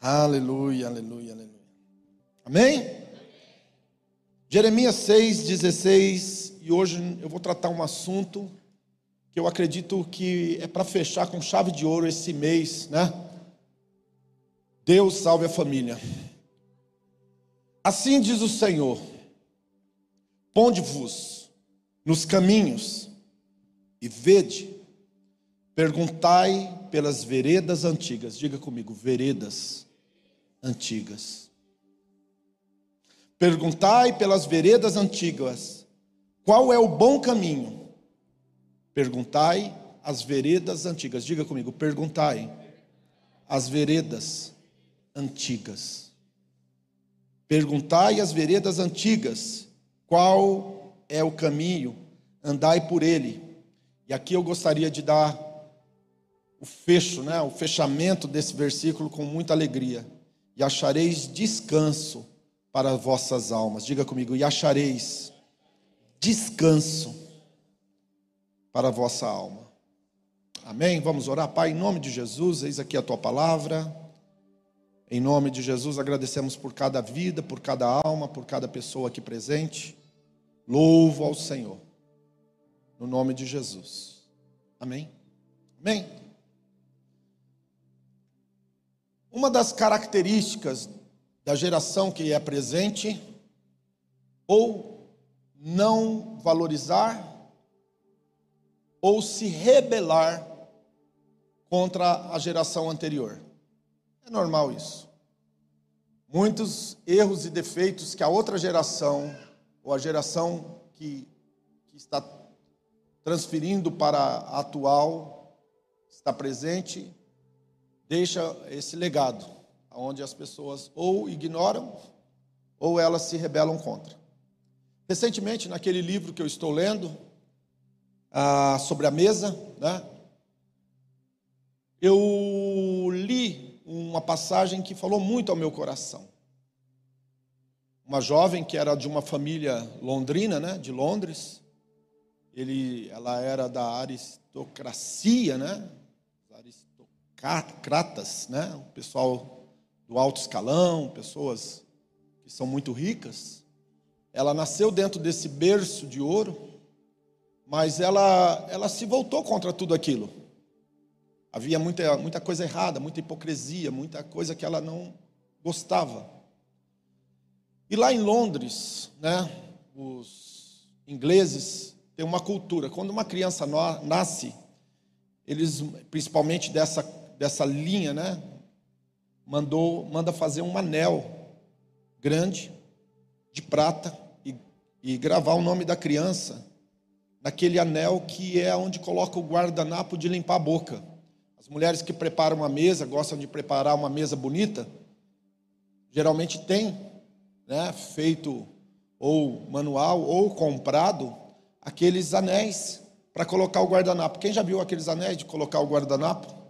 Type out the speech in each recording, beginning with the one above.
Aleluia, aleluia, aleluia. Amém? Jeremias 6, 16, e hoje eu vou tratar um assunto que eu acredito que é para fechar com chave de ouro esse mês, né? Deus salve a família. Assim diz o Senhor: Ponde-vos nos caminhos e vede, perguntai pelas veredas antigas. Diga comigo, veredas antigas. Perguntai pelas veredas antigas, qual é o bom caminho? Perguntai as veredas antigas. Diga comigo, perguntai as veredas antigas. Perguntai as veredas antigas, qual é o caminho, andai por ele. E aqui eu gostaria de dar o fecho, né, o fechamento desse versículo com muita alegria. E achareis descanso para vossas almas. Diga comigo, e achareis descanso para a vossa alma. Amém? Vamos orar, Pai, em nome de Jesus, eis aqui a tua palavra. Em nome de Jesus, agradecemos por cada vida, por cada alma, por cada pessoa aqui presente. Louvo ao Senhor. No nome de Jesus. Amém? Amém? Uma das características da geração que é presente, ou não valorizar ou se rebelar contra a geração anterior. É normal isso. Muitos erros e defeitos que a outra geração, ou a geração que, que está transferindo para a atual, está presente, deixa esse legado, onde as pessoas ou ignoram ou elas se rebelam contra. Recentemente, naquele livro que eu estou lendo, ah, sobre a mesa, né? eu li uma passagem que falou muito ao meu coração. Uma jovem que era de uma família londrina, né, de Londres. Ele, ela era da aristocracia, né? Aristocratas, né? O pessoal do alto escalão, pessoas que são muito ricas. Ela nasceu dentro desse berço de ouro mas ela, ela se voltou contra tudo aquilo. Havia muita, muita coisa errada, muita hipocrisia, muita coisa que ela não gostava. E lá em Londres, né, os ingleses têm uma cultura. Quando uma criança nasce, eles, principalmente dessa, dessa linha, né, mandou, manda fazer um anel grande de prata e, e gravar o nome da criança naquele anel que é onde coloca o guardanapo de limpar a boca. As mulheres que preparam uma mesa, gostam de preparar uma mesa bonita, geralmente tem, né, feito ou manual ou comprado aqueles anéis para colocar o guardanapo. Quem já viu aqueles anéis de colocar o guardanapo?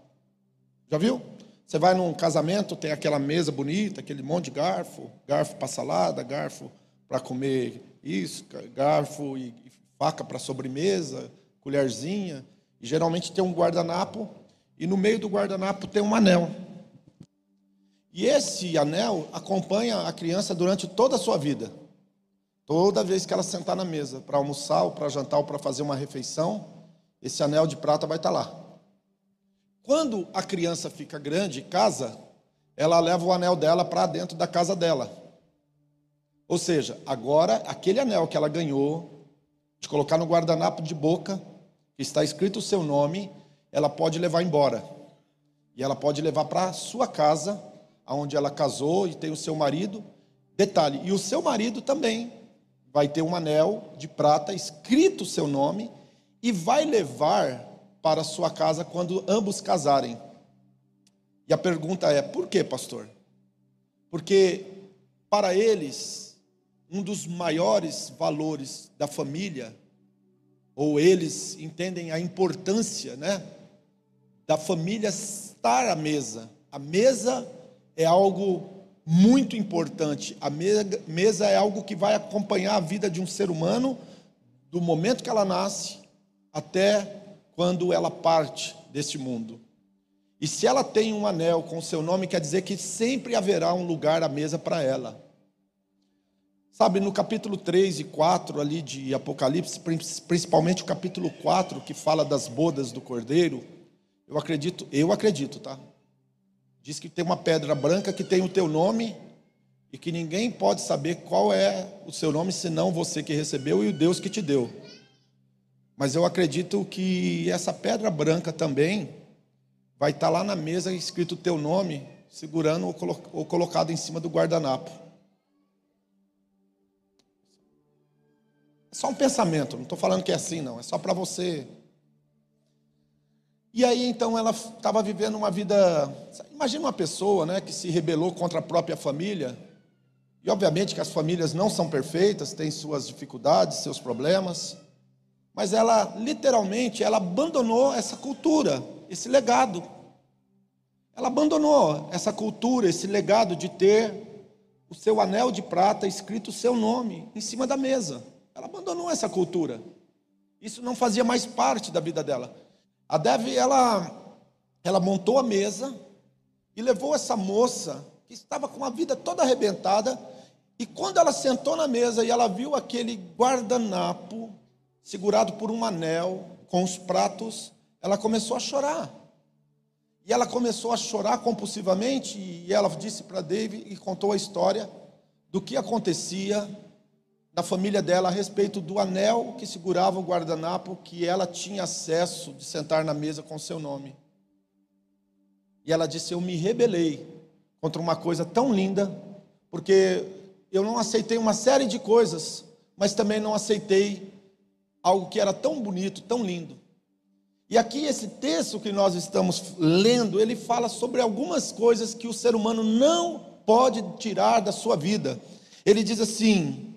Já viu? Você vai num casamento, tem aquela mesa bonita, aquele monte de garfo, garfo para salada, garfo para comer isso, garfo e faca para sobremesa, colherzinha, e geralmente tem um guardanapo, e no meio do guardanapo tem um anel. E esse anel acompanha a criança durante toda a sua vida. Toda vez que ela sentar na mesa para almoçar, ou para jantar, ou para fazer uma refeição, esse anel de prata vai estar tá lá. Quando a criança fica grande, casa, ela leva o anel dela para dentro da casa dela. Ou seja, agora aquele anel que ela ganhou de colocar no guardanapo de boca, que está escrito o seu nome, ela pode levar embora. E ela pode levar para sua casa, aonde ela casou e tem o seu marido. Detalhe, e o seu marido também vai ter um anel de prata escrito o seu nome e vai levar para sua casa quando ambos casarem. E a pergunta é: por que, pastor? Porque para eles um dos maiores valores da família, ou eles entendem a importância, né, da família estar à mesa. A mesa é algo muito importante. A mesa é algo que vai acompanhar a vida de um ser humano do momento que ela nasce até quando ela parte deste mundo. E se ela tem um anel com seu nome, quer dizer que sempre haverá um lugar à mesa para ela. Sabe, no capítulo 3 e 4 ali de Apocalipse, principalmente o capítulo 4, que fala das bodas do cordeiro, eu acredito, eu acredito, tá? Diz que tem uma pedra branca que tem o teu nome e que ninguém pode saber qual é o seu nome senão você que recebeu e o Deus que te deu. Mas eu acredito que essa pedra branca também vai estar lá na mesa escrito o teu nome, segurando ou colocado em cima do guardanapo. É só um pensamento, não estou falando que é assim, não, é só para você. E aí então ela estava vivendo uma vida. Imagina uma pessoa né, que se rebelou contra a própria família. E obviamente que as famílias não são perfeitas, têm suas dificuldades, seus problemas mas ela literalmente ela abandonou essa cultura, esse legado. Ela abandonou essa cultura, esse legado de ter o seu anel de prata escrito o seu nome em cima da mesa. Ela abandonou essa cultura. Isso não fazia mais parte da vida dela. A Dev, ela, ela montou a mesa e levou essa moça que estava com a vida toda arrebentada. E quando ela sentou na mesa e ela viu aquele guardanapo segurado por um anel, com os pratos, ela começou a chorar. E ela começou a chorar compulsivamente, e ela disse para David e contou a história do que acontecia na família dela a respeito do anel que segurava o guardanapo que ela tinha acesso de sentar na mesa com seu nome. E ela disse: Eu me rebelei contra uma coisa tão linda, porque eu não aceitei uma série de coisas, mas também não aceitei algo que era tão bonito, tão lindo. E aqui esse texto que nós estamos lendo, ele fala sobre algumas coisas que o ser humano não pode tirar da sua vida. Ele diz assim: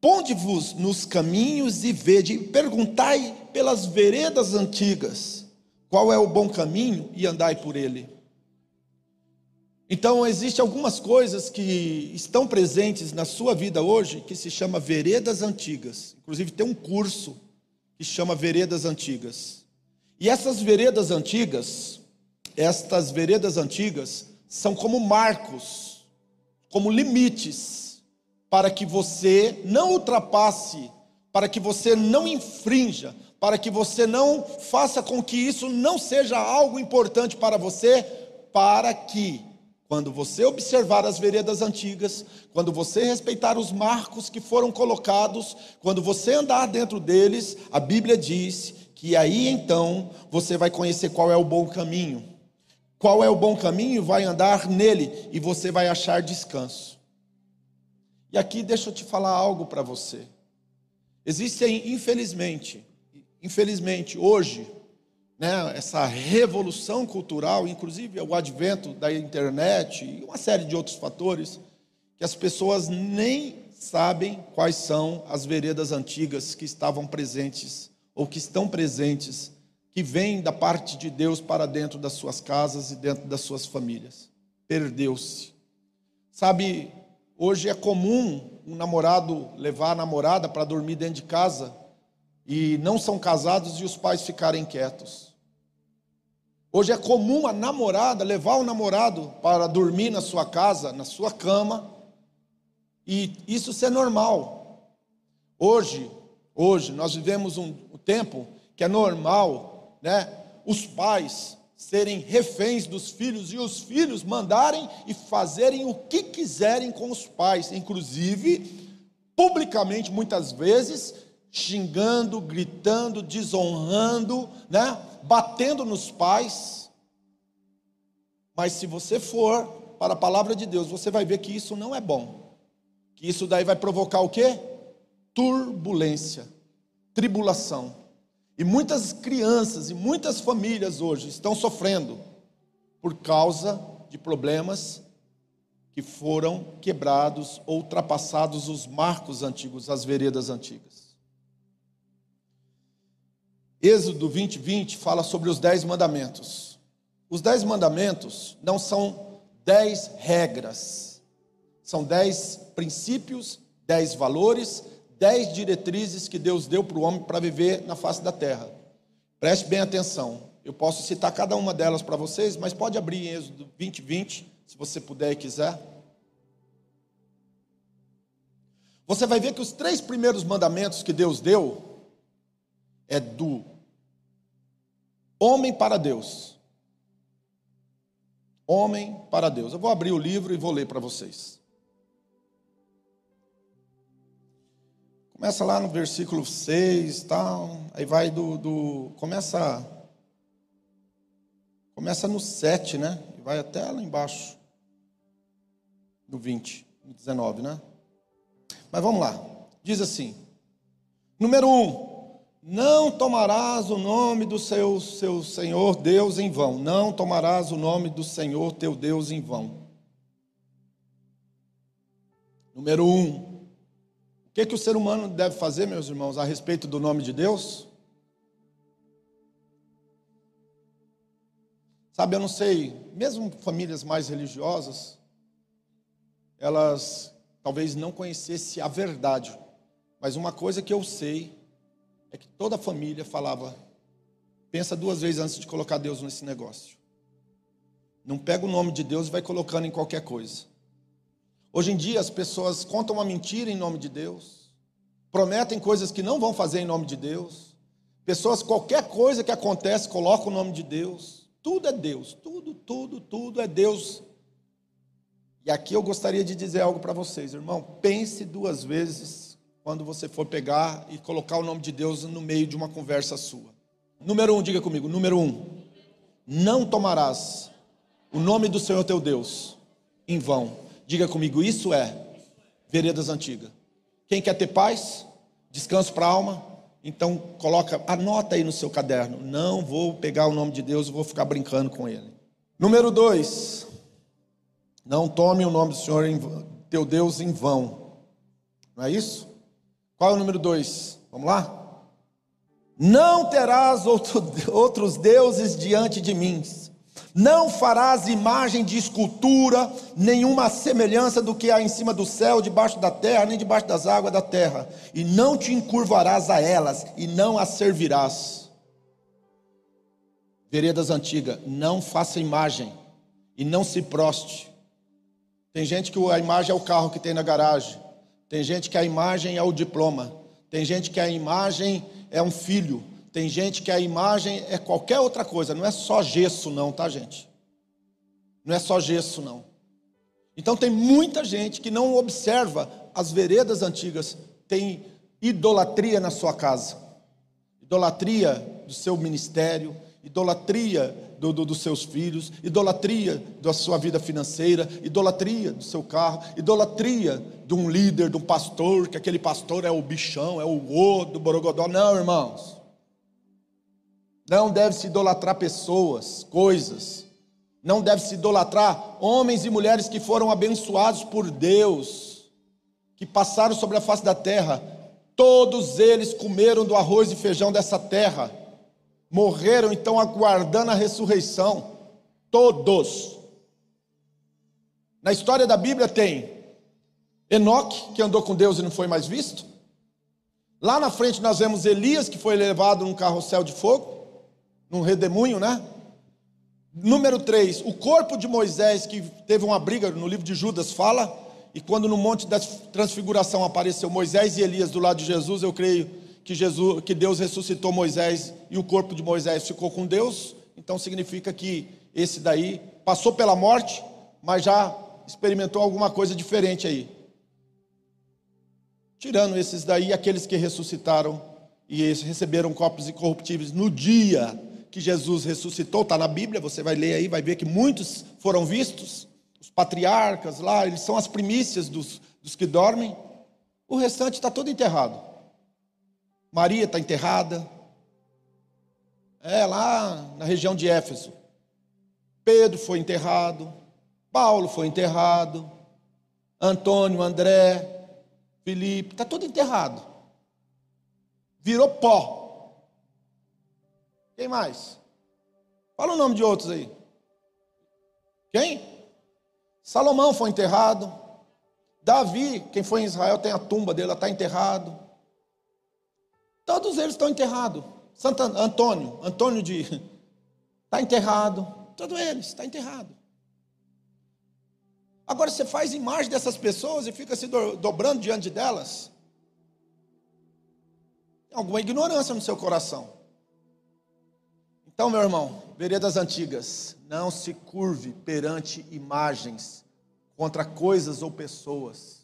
Ponde-vos nos caminhos e vede, perguntai pelas veredas antigas, qual é o bom caminho e andai por ele. Então, existem algumas coisas que estão presentes na sua vida hoje que se chama veredas antigas. Inclusive, tem um curso que chama Veredas Antigas. E essas veredas antigas, estas veredas antigas, são como marcos, como limites, para que você não ultrapasse, para que você não infrinja, para que você não faça com que isso não seja algo importante para você, para que quando você observar as veredas antigas, quando você respeitar os marcos que foram colocados, quando você andar dentro deles, a Bíblia diz que aí então você vai conhecer qual é o bom caminho. Qual é o bom caminho? Vai andar nele e você vai achar descanso. E aqui deixa eu te falar algo para você. Existem, infelizmente, infelizmente, hoje, né, essa revolução cultural, inclusive o advento da internet e uma série de outros fatores, que as pessoas nem sabem quais são as veredas antigas que estavam presentes ou que estão presentes, que vêm da parte de Deus para dentro das suas casas e dentro das suas famílias. Perdeu-se. Sabe, hoje é comum um namorado levar a namorada para dormir dentro de casa e não são casados e os pais ficarem quietos. Hoje é comum a namorada levar o namorado para dormir na sua casa, na sua cama, e isso ser normal. Hoje, hoje nós vivemos um, um tempo que é normal, né? Os pais serem reféns dos filhos e os filhos mandarem e fazerem o que quiserem com os pais, inclusive publicamente muitas vezes xingando, gritando, desonrando, né? batendo nos pais. Mas se você for para a palavra de Deus, você vai ver que isso não é bom. Que isso daí vai provocar o quê? Turbulência, tribulação. E muitas crianças e muitas famílias hoje estão sofrendo por causa de problemas que foram quebrados ou ultrapassados os marcos antigos, as veredas antigas. Êxodo 20, 20 fala sobre os dez mandamentos. Os dez mandamentos não são dez regras, são dez princípios, dez valores, dez diretrizes que Deus deu para o homem para viver na face da terra. Preste bem atenção. Eu posso citar cada uma delas para vocês, mas pode abrir em Êxodo 20, 20, se você puder e quiser. Você vai ver que os três primeiros mandamentos que Deus deu é do homem para Deus. Homem para Deus. Eu vou abrir o livro e vou ler para vocês. Começa lá no versículo 6, tal, aí vai do, do começa começa no 7, né? E vai até lá embaixo. No 20, no 19, né? Mas vamos lá. Diz assim: Número 1, um, não tomarás o nome do seu, seu Senhor Deus em vão. Não tomarás o nome do Senhor teu Deus em vão. Número 1, um, que, que o ser humano deve fazer, meus irmãos, a respeito do nome de Deus? Sabe, eu não sei, mesmo famílias mais religiosas, elas talvez não conhecessem a verdade, mas uma coisa que eu sei é que toda família falava: pensa duas vezes antes de colocar Deus nesse negócio. Não pega o nome de Deus e vai colocando em qualquer coisa. Hoje em dia as pessoas contam uma mentira em nome de Deus, prometem coisas que não vão fazer em nome de Deus. Pessoas, qualquer coisa que acontece, colocam o nome de Deus. Tudo é Deus, tudo, tudo, tudo é Deus. E aqui eu gostaria de dizer algo para vocês, irmão. Pense duas vezes quando você for pegar e colocar o nome de Deus no meio de uma conversa sua. Número um, diga comigo. Número um, não tomarás o nome do Senhor teu Deus em vão Diga comigo, isso é veredas antigas. Quem quer ter paz, descanso para a alma, então coloca, anota aí no seu caderno. Não vou pegar o nome de Deus vou ficar brincando com ele. Número dois, não tome o nome do Senhor em, teu Deus em vão. Não é isso? Qual é o número dois? Vamos lá? Não terás outro, outros deuses diante de mim. Não farás imagem de escultura, nenhuma semelhança do que há em cima do céu, debaixo da terra, nem debaixo das águas da terra, e não te encurvarás a elas, e não as servirás. Veredas antigas, não faça imagem, e não se proste. Tem gente que a imagem é o carro que tem na garagem, tem gente que a imagem é o diploma, tem gente que a imagem é um filho, tem gente que a imagem é qualquer outra coisa, não é só gesso, não, tá, gente? Não é só gesso, não. Então tem muita gente que não observa as veredas antigas, tem idolatria na sua casa, idolatria do seu ministério, idolatria do, do, dos seus filhos, idolatria da sua vida financeira, idolatria do seu carro, idolatria de um líder, de um pastor, que aquele pastor é o bichão, é o o do borogodó. Não, irmãos. Não deve se idolatrar pessoas, coisas. Não deve se idolatrar homens e mulheres que foram abençoados por Deus, que passaram sobre a face da terra. Todos eles comeram do arroz e feijão dessa terra. Morreram então aguardando a ressurreição. Todos. Na história da Bíblia tem Enoque, que andou com Deus e não foi mais visto. Lá na frente nós vemos Elias, que foi levado num carrossel de fogo num redemoinho, né? Número 3, o corpo de Moisés, que teve uma briga no livro de Judas, fala, e quando no monte da transfiguração apareceu Moisés e Elias do lado de Jesus, eu creio que, Jesus, que Deus ressuscitou Moisés e o corpo de Moisés ficou com Deus, então significa que esse daí passou pela morte, mas já experimentou alguma coisa diferente aí. Tirando esses daí, aqueles que ressuscitaram e receberam corpos incorruptíveis no dia que Jesus ressuscitou, está na Bíblia, você vai ler aí, vai ver que muitos foram vistos, os patriarcas lá, eles são as primícias dos, dos que dormem, o restante está todo enterrado. Maria está enterrada, é lá na região de Éfeso. Pedro foi enterrado, Paulo foi enterrado, Antônio, André, Felipe, está todo enterrado. Virou pó. Quem mais? Fala o nome de outros aí. Quem? Salomão foi enterrado. Davi, quem foi em Israel, tem a tumba dele, está enterrado. Todos eles estão enterrados. Santo Antônio, Antônio de, está enterrado. Todos eles, está enterrado. Agora você faz imagem dessas pessoas e fica se dobrando diante delas. Tem alguma ignorância no seu coração. Então, meu irmão, veredas antigas, não se curve perante imagens contra coisas ou pessoas.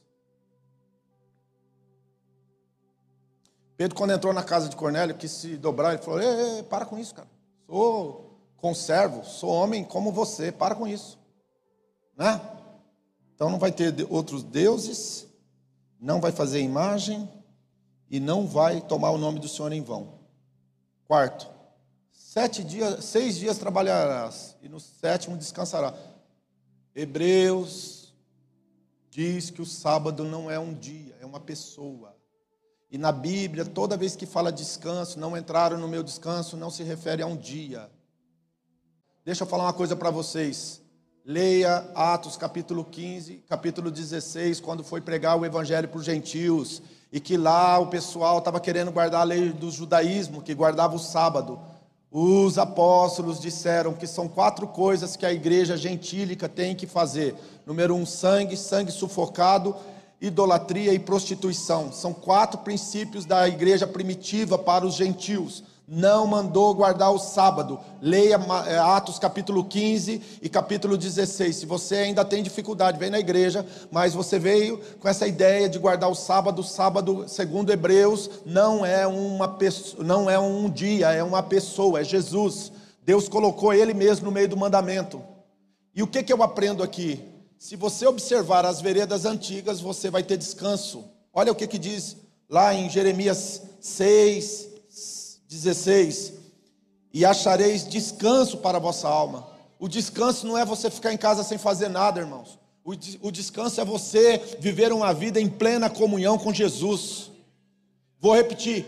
Pedro, quando entrou na casa de Cornélio, quis se dobrar, ele falou: ei, ei, para com isso, cara. Sou conservo, sou homem como você, para com isso. Né? Então não vai ter outros deuses, não vai fazer imagem e não vai tomar o nome do Senhor em vão. Quarto, sete dias, seis dias trabalharás e no sétimo descansará. Hebreus diz que o sábado não é um dia, é uma pessoa. E na Bíblia, toda vez que fala descanso, não entraram no meu descanso, não se refere a um dia. Deixa eu falar uma coisa para vocês. Leia Atos capítulo 15, capítulo 16, quando foi pregar o evangelho para os gentios, e que lá o pessoal estava querendo guardar a lei do judaísmo, que guardava o sábado. Os apóstolos disseram que são quatro coisas que a igreja gentílica tem que fazer. Número um, sangue, sangue sufocado idolatria e prostituição. São quatro princípios da igreja primitiva para os gentios. Não mandou guardar o sábado. Leia é, Atos capítulo 15 e capítulo 16. Se você ainda tem dificuldade, vem na igreja, mas você veio com essa ideia de guardar o sábado. O sábado, segundo Hebreus, não é uma pessoa, não é um dia, é uma pessoa, é Jesus. Deus colocou ele mesmo no meio do mandamento. E o que, que eu aprendo aqui? Se você observar as veredas antigas, você vai ter descanso. Olha o que, que diz lá em Jeremias 6, 16: E achareis descanso para a vossa alma. O descanso não é você ficar em casa sem fazer nada, irmãos. O descanso é você viver uma vida em plena comunhão com Jesus. Vou repetir.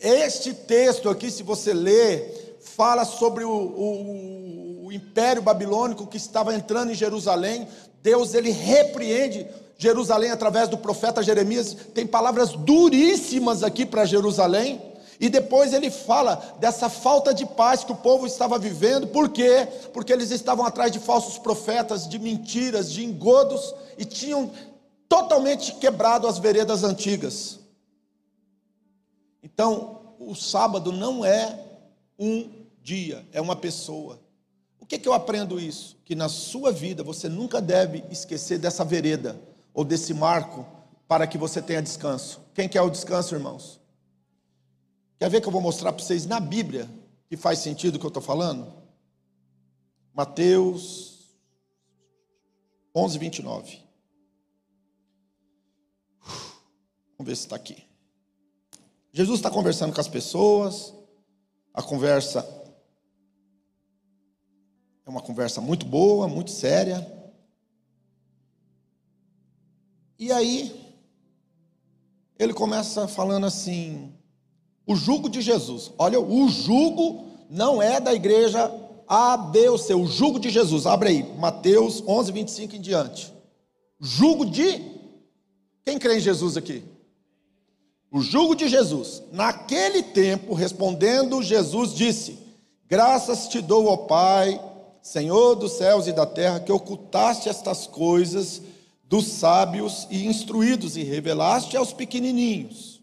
Este texto aqui, se você ler, fala sobre o, o, o império babilônico que estava entrando em Jerusalém, Deus ele repreende Jerusalém através do profeta Jeremias, tem palavras duríssimas aqui para Jerusalém, e depois ele fala dessa falta de paz que o povo estava vivendo, por quê? Porque eles estavam atrás de falsos profetas, de mentiras, de engodos, e tinham totalmente quebrado as veredas antigas. Então, o sábado não é um dia, é uma pessoa. O que, que eu aprendo isso? Que na sua vida você nunca deve esquecer dessa vereda ou desse marco para que você tenha descanso. Quem quer o descanso, irmãos? Quer ver que eu vou mostrar para vocês na Bíblia que faz sentido o que eu estou falando? Mateus 11, 29. Vamos ver se está aqui. Jesus está conversando com as pessoas, a conversa uma conversa muito boa, muito séria. E aí, ele começa falando assim: o jugo de Jesus. Olha, o jugo não é da igreja A, B ou C. O jugo de Jesus. Abre aí, Mateus 11, 25 em diante. Jugo de. Quem crê em Jesus aqui? O jugo de Jesus. Naquele tempo, respondendo, Jesus disse: Graças te dou, ó Pai Senhor dos céus e da terra, que ocultaste estas coisas dos sábios e instruídos e revelaste aos pequenininhos.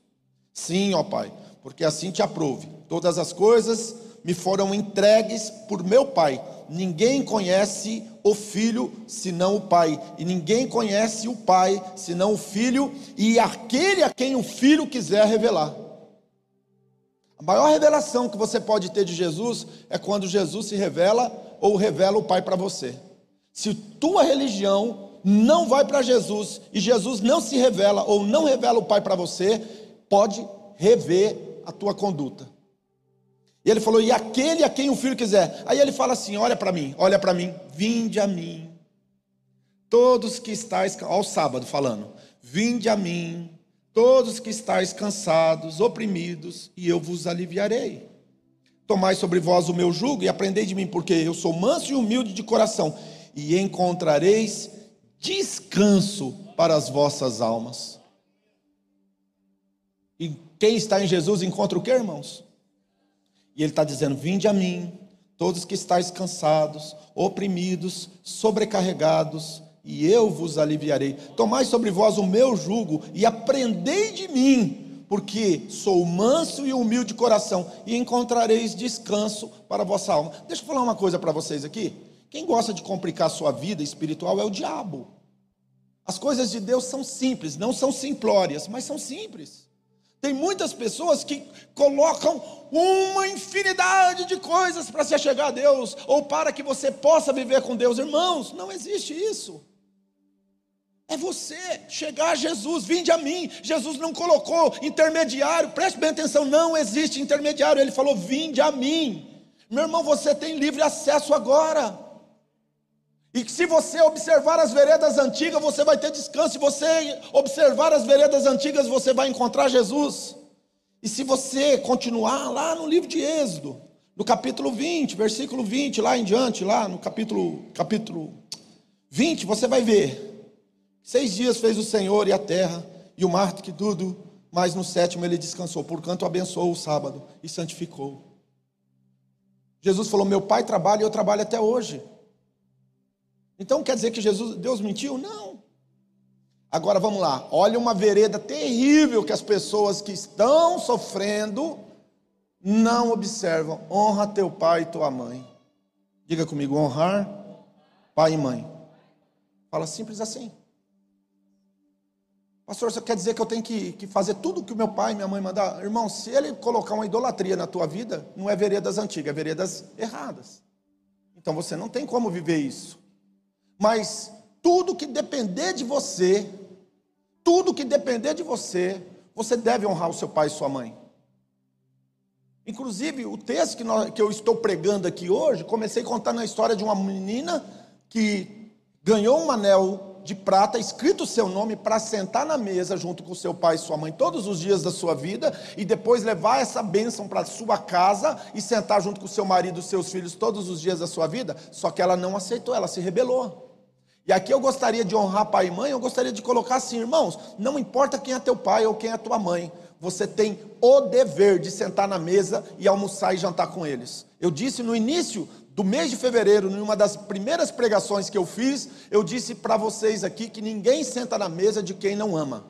Sim, ó Pai, porque assim te aprove. Todas as coisas me foram entregues por meu Pai. Ninguém conhece o Filho senão o Pai, e ninguém conhece o Pai senão o Filho e aquele a quem o Filho quiser revelar. A maior revelação que você pode ter de Jesus é quando Jesus se revela ou revela o Pai para você. Se tua religião não vai para Jesus e Jesus não se revela ou não revela o Pai para você, pode rever a tua conduta. E ele falou: "E aquele a quem o filho quiser". Aí ele fala assim: "Olha para mim, olha para mim, vinde a mim. Todos que estáis ao sábado falando: Vinde a mim, todos que estáis cansados, oprimidos, e eu vos aliviarei. Tomai sobre vós o meu jugo e aprendei de mim, porque eu sou manso e humilde de coração, e encontrareis descanso para as vossas almas. E quem está em Jesus encontra o que, irmãos? E ele está dizendo: Vinde a mim, todos que estáis cansados, oprimidos, sobrecarregados, e eu vos aliviarei. Tomai sobre vós o meu jugo e aprendei de mim, porque sou manso e humilde de coração, e encontrareis descanso para a vossa alma. Deixa eu falar uma coisa para vocês aqui. Quem gosta de complicar a sua vida espiritual é o diabo. As coisas de Deus são simples, não são simplórias, mas são simples. Tem muitas pessoas que colocam uma infinidade de coisas para se chegar a Deus, ou para que você possa viver com Deus. Irmãos, não existe isso. É você chegar a Jesus, vinde a mim. Jesus não colocou intermediário, preste bem atenção, não existe intermediário. Ele falou: vinde a mim. Meu irmão, você tem livre acesso agora. E se você observar as veredas antigas, você vai ter descanso. Se você observar as veredas antigas, você vai encontrar Jesus. E se você continuar lá no livro de Êxodo, no capítulo 20, versículo 20, lá em diante, lá no capítulo, capítulo 20, você vai ver. Seis dias fez o Senhor e a terra, e o mar que tudo, mas no sétimo ele descansou, porquanto abençoou o sábado e santificou. Jesus falou: Meu pai trabalha e eu trabalho até hoje. Então quer dizer que Jesus, Deus mentiu? Não. Agora vamos lá. Olha uma vereda terrível que as pessoas que estão sofrendo não observam. Honra teu pai e tua mãe. Diga comigo, honrar pai e mãe. Fala simples assim. Pastor, você quer dizer que eu tenho que, que fazer tudo que o meu pai e minha mãe mandar? Irmão, se ele colocar uma idolatria na tua vida, não é veredas antigas, é veredas erradas. Então você não tem como viver isso. Mas tudo que depender de você, tudo que depender de você, você deve honrar o seu pai e sua mãe. Inclusive, o texto que, nós, que eu estou pregando aqui hoje, comecei contando a história de uma menina que ganhou um anel de prata, escrito o seu nome, para sentar na mesa junto com seu pai e sua mãe todos os dias da sua vida, e depois levar essa bênção para sua casa e sentar junto com seu marido e seus filhos todos os dias da sua vida, só que ela não aceitou, ela se rebelou. E aqui eu gostaria de honrar pai e mãe, eu gostaria de colocar assim, irmãos, não importa quem é teu pai ou quem é tua mãe, você tem o dever de sentar na mesa e almoçar e jantar com eles. Eu disse no início do mês de fevereiro, numa das primeiras pregações que eu fiz, eu disse para vocês aqui que ninguém senta na mesa de quem não ama.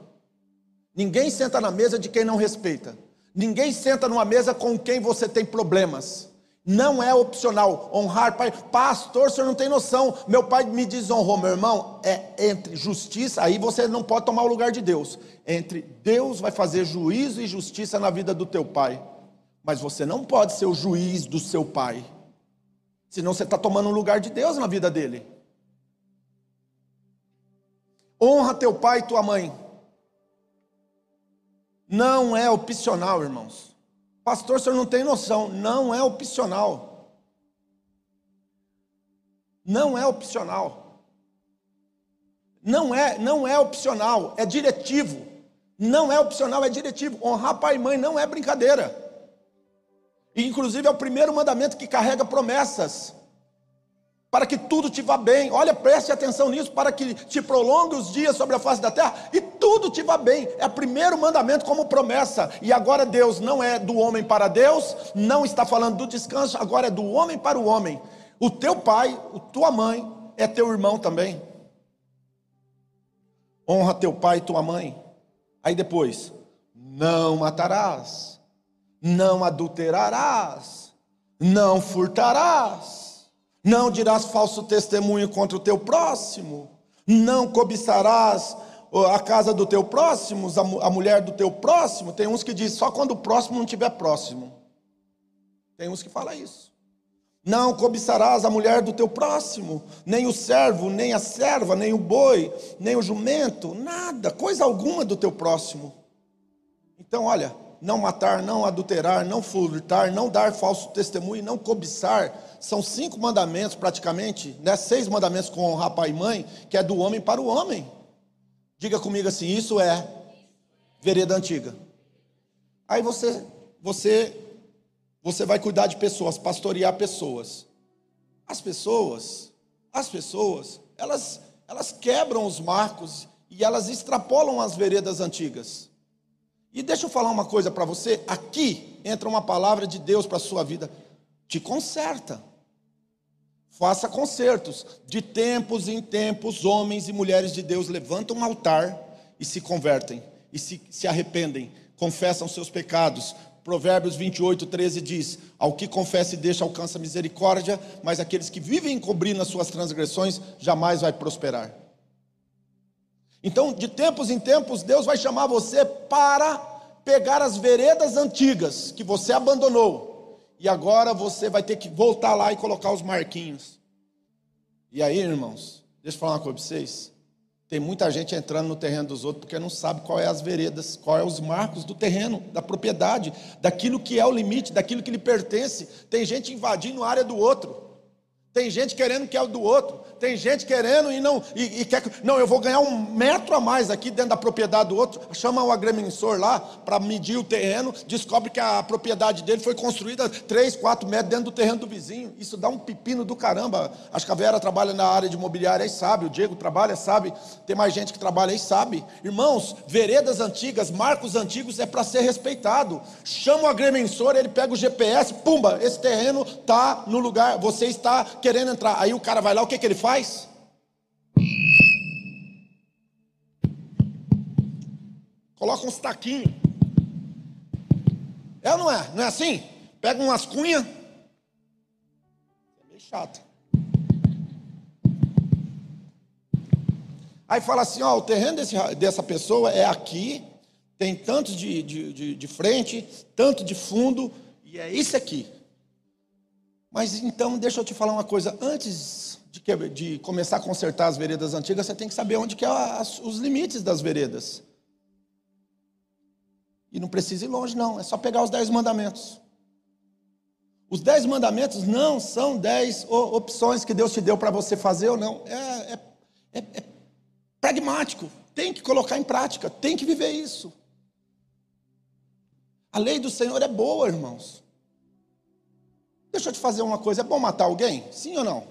Ninguém senta na mesa de quem não respeita. Ninguém senta numa mesa com quem você tem problemas. Não é opcional honrar pai. Pastor, o senhor não tem noção. Meu pai me desonrou, meu irmão. É entre justiça, aí você não pode tomar o lugar de Deus. Entre Deus vai fazer juízo e justiça na vida do teu pai. Mas você não pode ser o juiz do seu pai. Senão você está tomando o lugar de Deus na vida dele. Honra teu pai e tua mãe. Não é opcional, irmãos. Pastor, o senhor não tem noção. Não é opcional. Não é opcional. Não é, não é opcional, é diretivo. Não é opcional, é diretivo. Honrar pai e mãe não é brincadeira. E, inclusive é o primeiro mandamento que carrega promessas para que tudo te vá bem. Olha, preste atenção nisso, para que te prolongue os dias sobre a face da terra e tudo te vá bem. É o primeiro mandamento como promessa. E agora Deus não é do homem para Deus, não está falando do descanso, agora é do homem para o homem. O teu pai, a tua mãe, é teu irmão também. Honra teu pai e tua mãe. Aí depois, não matarás, não adulterarás, não furtarás não dirás falso testemunho contra o teu próximo. Não cobiçarás a casa do teu próximo, a mulher do teu próximo. Tem uns que dizem só quando o próximo não estiver próximo. Tem uns que falam isso. Não cobiçarás a mulher do teu próximo, nem o servo, nem a serva, nem o boi, nem o jumento, nada, coisa alguma do teu próximo. Então, olha, não matar, não adulterar, não furtar, não dar falso testemunho, não cobiçar, são cinco mandamentos praticamente, né? seis mandamentos com honrar pai e mãe, que é do homem para o homem. Diga comigo assim, isso é vereda antiga. Aí você, você, você vai cuidar de pessoas, pastorear pessoas. As pessoas, as pessoas, elas, elas quebram os marcos e elas extrapolam as veredas antigas. E deixa eu falar uma coisa para você, aqui entra uma palavra de Deus para a sua vida. Te conserta. faça concertos. De tempos em tempos, homens e mulheres de Deus levantam um altar e se convertem, e se, se arrependem, confessam seus pecados. Provérbios 28, 13 diz: Ao que confessa e deixa alcança misericórdia, mas aqueles que vivem encobrindo as suas transgressões jamais vai prosperar. Então, de tempos em tempos, Deus vai chamar você para pegar as veredas antigas que você abandonou, e agora você vai ter que voltar lá e colocar os marquinhos. E aí, irmãos, deixa eu falar uma coisa para vocês. Tem muita gente entrando no terreno dos outros porque não sabe qual é as veredas, qual é os marcos do terreno, da propriedade, daquilo que é o limite, daquilo que lhe pertence. Tem gente invadindo a área do outro. Tem gente querendo que é o do outro. Tem gente querendo e não e, e, quer não eu vou ganhar um metro a mais aqui dentro da propriedade do outro. Chama o agrimensor lá para medir o terreno, descobre que a propriedade dele foi construída 3, 4 metros dentro do terreno do vizinho. Isso dá um pepino do caramba. Acho que a Vera trabalha na área de imobiliária e sabe, o Diego trabalha, sabe. Tem mais gente que trabalha aí sabe. Irmãos, veredas antigas, marcos antigos é para ser respeitado. Chama o agrimensor, ele pega o GPS, pumba, esse terreno tá no lugar, você está querendo entrar. Aí o cara vai lá, o que que ele faz? Coloca uns taquinhos. É ou não é? Não é assim? Pega umas cunhas. É meio chato. Aí fala assim: ó, o terreno desse, dessa pessoa é aqui, tem tanto de, de, de, de frente, tanto de fundo, e é isso aqui. Mas então, deixa eu te falar uma coisa. Antes de, de começar a consertar as veredas antigas, você tem que saber onde que é as, os limites das veredas. E não precisa ir longe, não. É só pegar os dez mandamentos. Os dez mandamentos não são dez opções que Deus te deu para você fazer ou não. É, é, é, é pragmático. Tem que colocar em prática. Tem que viver isso. A lei do Senhor é boa, irmãos. Deixa eu te fazer uma coisa. É bom matar alguém? Sim ou não?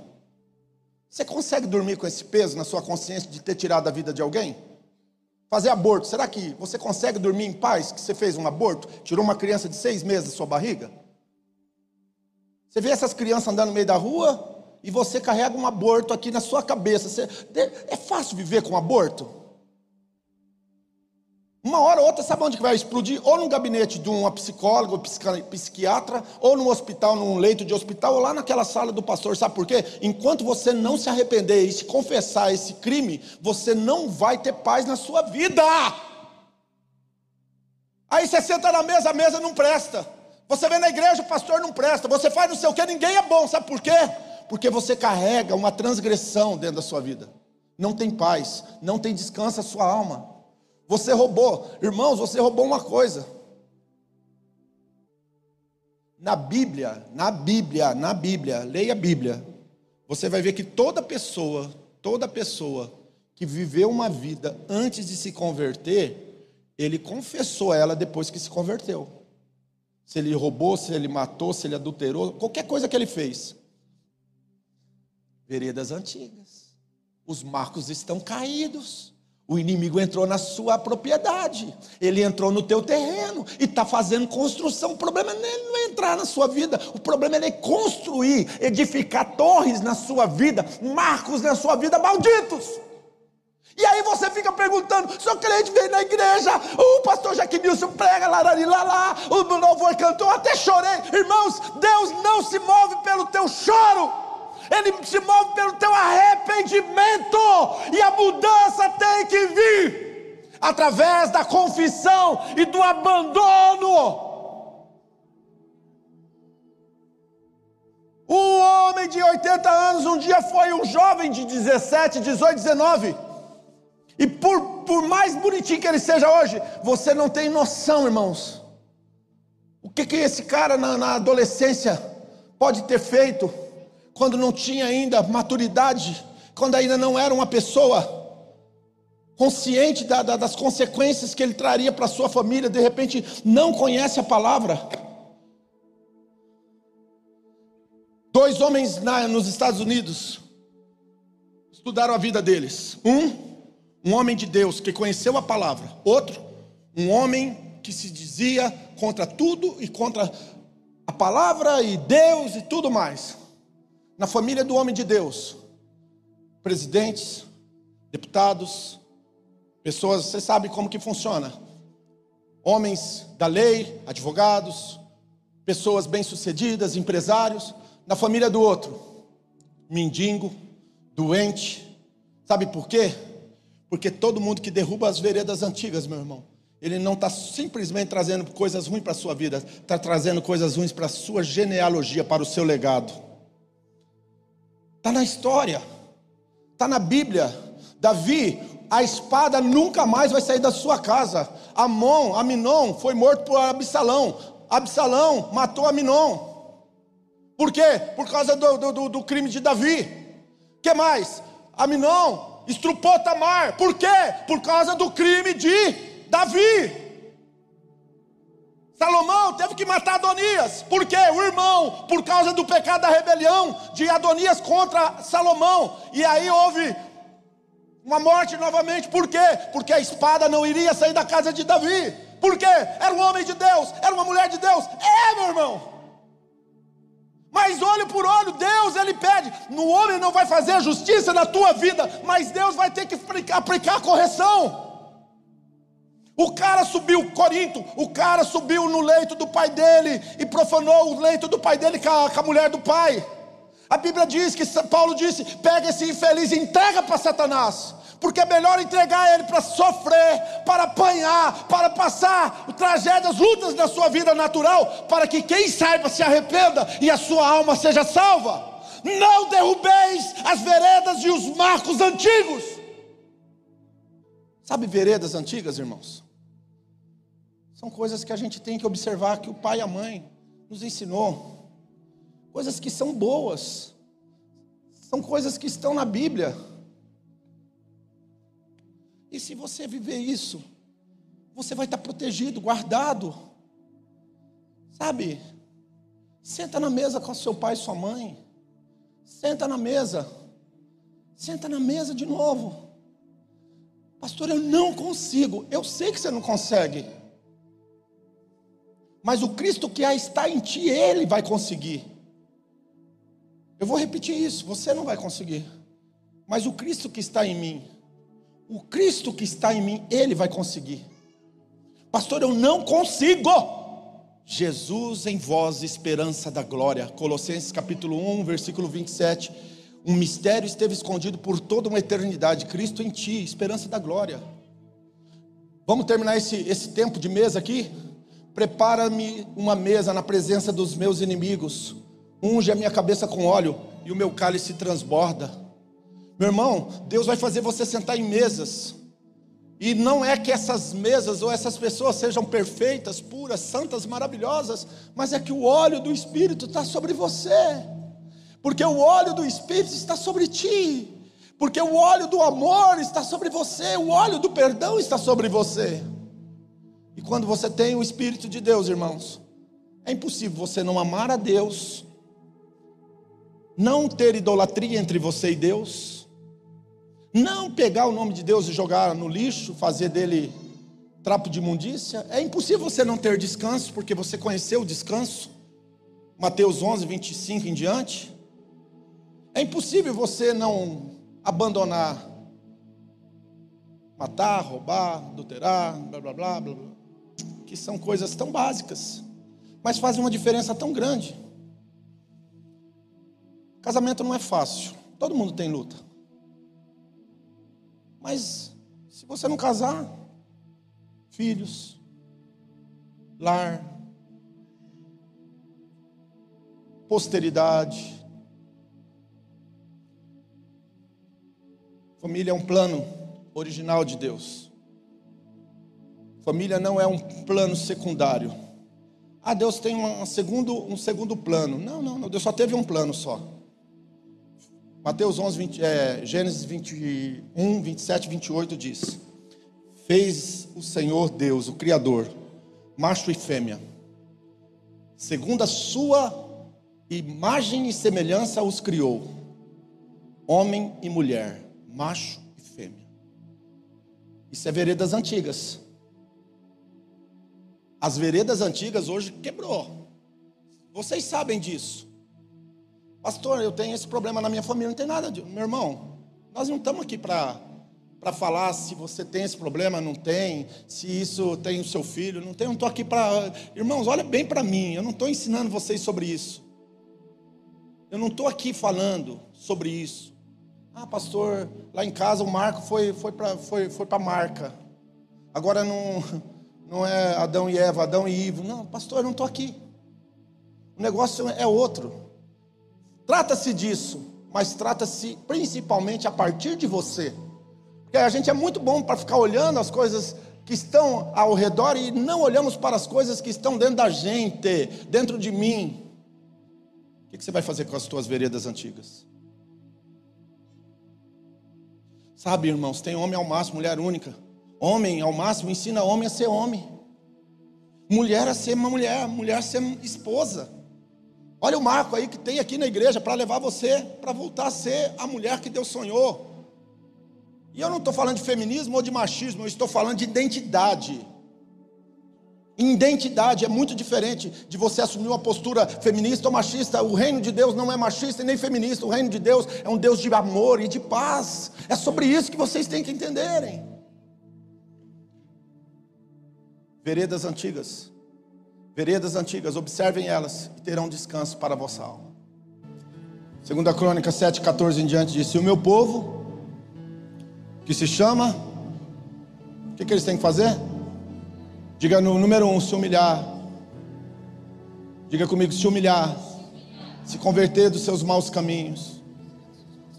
Você consegue dormir com esse peso na sua consciência de ter tirado a vida de alguém? Fazer aborto, será que você consegue dormir em paz que você fez um aborto? Tirou uma criança de seis meses da sua barriga? Você vê essas crianças andando no meio da rua e você carrega um aborto aqui na sua cabeça. Você, é fácil viver com aborto? Uma hora ou outra, sabe onde que vai explodir? Ou no gabinete de uma psicóloga, psiquiatra, ou no hospital, num leito de hospital, ou lá naquela sala do pastor. Sabe por quê? Enquanto você não se arrepender e se confessar esse crime, você não vai ter paz na sua vida. Aí você senta na mesa, a mesa não presta. Você vem na igreja, o pastor não presta. Você faz não sei o que, ninguém é bom. Sabe por quê? Porque você carrega uma transgressão dentro da sua vida. Não tem paz, não tem descanso a sua alma. Você roubou, irmãos, você roubou uma coisa. Na Bíblia, na Bíblia, na Bíblia, leia a Bíblia. Você vai ver que toda pessoa, toda pessoa que viveu uma vida antes de se converter, ele confessou ela depois que se converteu. Se ele roubou, se ele matou, se ele adulterou, qualquer coisa que ele fez. Veredas antigas. Os marcos estão caídos. O inimigo entrou na sua propriedade, ele entrou no teu terreno e está fazendo construção. O problema não é entrar na sua vida, o problema é construir, edificar torres na sua vida, marcos na sua vida malditos. E aí você fica perguntando: sou crente, veio na igreja, o pastor Jaquinilson prega, larari, lá, lá, o louvor cantou, até chorei. Irmãos, Deus não se move pelo teu choro. Ele se move pelo teu arrependimento, e a mudança tem que vir através da confissão e do abandono. Um homem de 80 anos um dia foi um jovem de 17, 18, 19. E por, por mais bonitinho que ele seja hoje, você não tem noção, irmãos. O que, que esse cara na, na adolescência pode ter feito? Quando não tinha ainda maturidade, quando ainda não era uma pessoa consciente da, da, das consequências que ele traria para sua família, de repente não conhece a palavra. Dois homens na, nos Estados Unidos estudaram a vida deles. Um, um homem de Deus que conheceu a palavra. Outro, um homem que se dizia contra tudo e contra a palavra e Deus e tudo mais. Na família do homem de Deus, presidentes, deputados, pessoas, você sabe como que funciona. Homens da lei, advogados, pessoas bem-sucedidas, empresários, na família do outro, mendigo, doente. Sabe por quê? Porque todo mundo que derruba as veredas antigas, meu irmão, ele não está simplesmente trazendo coisas ruins para a sua vida, está trazendo coisas ruins para a sua genealogia, para o seu legado. Está na história, está na Bíblia. Davi, a espada nunca mais vai sair da sua casa. Amon, Aminon foi morto por Absalão. Absalão matou Aminon. Por quê? Por causa do, do, do crime de Davi. que mais? Aminon estrupou Tamar. Por quê? Por causa do crime de Davi. Salomão teve que matar Adonias. Por quê? O irmão, por causa do pecado da rebelião de Adonias contra Salomão. E aí houve uma morte novamente. Por quê? Porque a espada não iria sair da casa de Davi. Por quê? Era um homem de Deus, era uma mulher de Deus. É, meu irmão. Mas olho por olho, Deus ele pede. No homem não vai fazer justiça na tua vida, mas Deus vai ter que aplicar a correção. O cara subiu, Corinto, o cara subiu no leito do pai dele e profanou o leito do pai dele com a, com a mulher do pai. A Bíblia diz que Paulo disse: pega esse infeliz e entrega para Satanás, porque é melhor entregar ele para sofrer, para apanhar, para passar tragédias, lutas na sua vida natural, para que quem saiba se arrependa e a sua alma seja salva. Não derrubeis as veredas e os marcos antigos. Sabe veredas antigas, irmãos? São coisas que a gente tem que observar que o pai e a mãe nos ensinou. Coisas que são boas. São coisas que estão na Bíblia. E se você viver isso, você vai estar protegido, guardado. Sabe? Senta na mesa com seu pai e sua mãe. Senta na mesa. Senta na mesa de novo. Pastor, eu não consigo. Eu sei que você não consegue. Mas o Cristo que está em ti, ele vai conseguir. Eu vou repetir isso, você não vai conseguir. Mas o Cristo que está em mim, o Cristo que está em mim, ele vai conseguir. Pastor, eu não consigo. Jesus em vós, esperança da glória. Colossenses capítulo 1, versículo 27. Um mistério esteve escondido por toda uma eternidade. Cristo em ti, esperança da glória. Vamos terminar esse, esse tempo de mesa aqui? Prepara-me uma mesa na presença dos meus inimigos. Unge a minha cabeça com óleo e o meu cálice transborda. Meu irmão, Deus vai fazer você sentar em mesas. E não é que essas mesas ou essas pessoas sejam perfeitas, puras, santas, maravilhosas, mas é que o óleo do Espírito está sobre você. Porque o óleo do Espírito está sobre ti. Porque o óleo do amor está sobre você. O óleo do perdão está sobre você. E quando você tem o Espírito de Deus, irmãos, é impossível você não amar a Deus, não ter idolatria entre você e Deus, não pegar o nome de Deus e jogar no lixo, fazer dele trapo de imundícia. É impossível você não ter descanso, porque você conheceu o descanso. Mateus 11, 25 em diante. É impossível você não abandonar, matar, roubar, adulterar, blá blá blá blá. blá que são coisas tão básicas, mas fazem uma diferença tão grande. Casamento não é fácil, todo mundo tem luta. Mas se você não casar, filhos, lar, posteridade, família é um plano original de Deus. Família não é um plano secundário. Ah, Deus tem um segundo, um segundo plano. Não, não, não, Deus só teve um plano só. Mateus 11, 20, é, Gênesis 21, 27, 28 diz: Fez o Senhor Deus, o Criador, macho e fêmea, segundo a sua imagem e semelhança os criou, homem e mulher, macho e fêmea. Isso é veredas antigas. As veredas antigas hoje quebrou. Vocês sabem disso. Pastor, eu tenho esse problema na minha família. Não tem nada de. Meu irmão, nós não estamos aqui para para falar se você tem esse problema, não tem, se isso tem o seu filho, não tem. Eu não estou aqui para. Irmãos, olha bem para mim, eu não estou ensinando vocês sobre isso. Eu não estou aqui falando sobre isso. Ah, pastor, lá em casa o Marco foi, foi para foi, foi a marca. Agora não, não é Adão e Eva, Adão e Ivo. Não, pastor, eu não estou aqui. O negócio é outro. Trata-se disso, mas trata-se principalmente a partir de você. Porque a gente é muito bom para ficar olhando as coisas que estão ao redor e não olhamos para as coisas que estão dentro da gente, dentro de mim. O que você vai fazer com as tuas veredas antigas? Sabe, irmãos, tem homem ao máximo, mulher única. Homem ao máximo ensina homem a ser homem. Mulher a ser uma mulher, mulher a ser esposa. Olha o marco aí que tem aqui na igreja para levar você para voltar a ser a mulher que Deus sonhou. E eu não estou falando de feminismo ou de machismo, eu estou falando de identidade. Identidade é muito diferente de você assumir uma postura feminista ou machista. O reino de Deus não é machista e nem feminista. O reino de Deus é um Deus de amor e de paz. É sobre isso que vocês têm que entenderem. Veredas antigas. Veredas antigas, observem elas e terão descanso para a vossa alma. Segunda Crônica 7,14 em diante diz: o meu povo que se chama. O que, que eles têm que fazer? Diga no número um, se humilhar. Diga comigo, se humilhar. Se converter dos seus maus caminhos.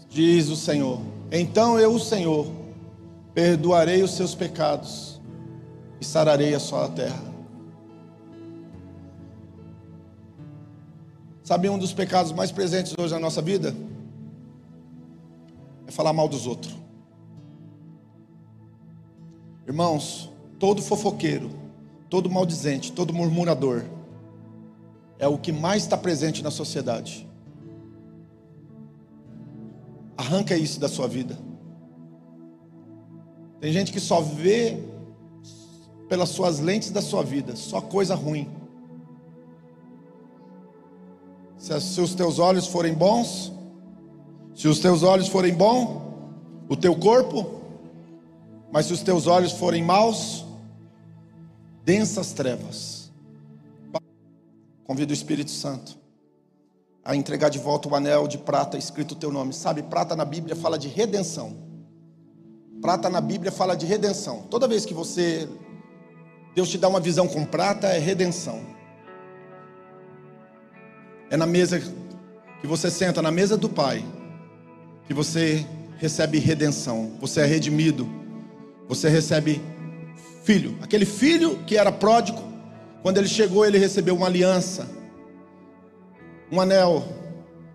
Diz o Senhor. Então eu, o Senhor, perdoarei os seus pecados e sararei a sua terra. Sabe um dos pecados mais presentes hoje na nossa vida? É falar mal dos outros. Irmãos, todo fofoqueiro, todo maldizente, todo murmurador é o que mais está presente na sociedade. Arranca isso da sua vida. Tem gente que só vê pelas suas lentes da sua vida, só coisa ruim. Se, se os teus olhos forem bons, se os teus olhos forem bons, o teu corpo mas se os teus olhos forem maus, densas trevas. Convido o Espírito Santo a entregar de volta o anel de prata escrito o teu nome. Sabe, prata na Bíblia fala de redenção. Prata na Bíblia fala de redenção. Toda vez que você Deus te dá uma visão com prata, é redenção. É na mesa que você senta na mesa do Pai que você recebe redenção. Você é redimido você recebe filho. Aquele filho que era pródigo, quando ele chegou, ele recebeu uma aliança, um anel,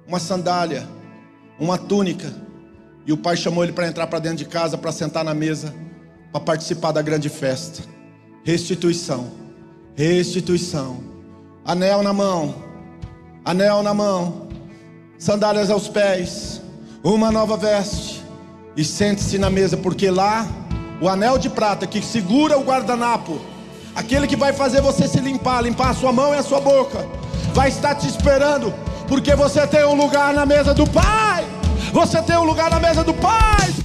uma sandália, uma túnica. E o pai chamou ele para entrar para dentro de casa, para sentar na mesa, para participar da grande festa. Restituição, restituição. Anel na mão, anel na mão, sandálias aos pés, uma nova veste. E sente-se na mesa, porque lá o anel de prata que segura o guardanapo, aquele que vai fazer você se limpar, limpar a sua mão e a sua boca, vai estar te esperando, porque você tem um lugar na mesa do Pai. Você tem um lugar na mesa do Pai.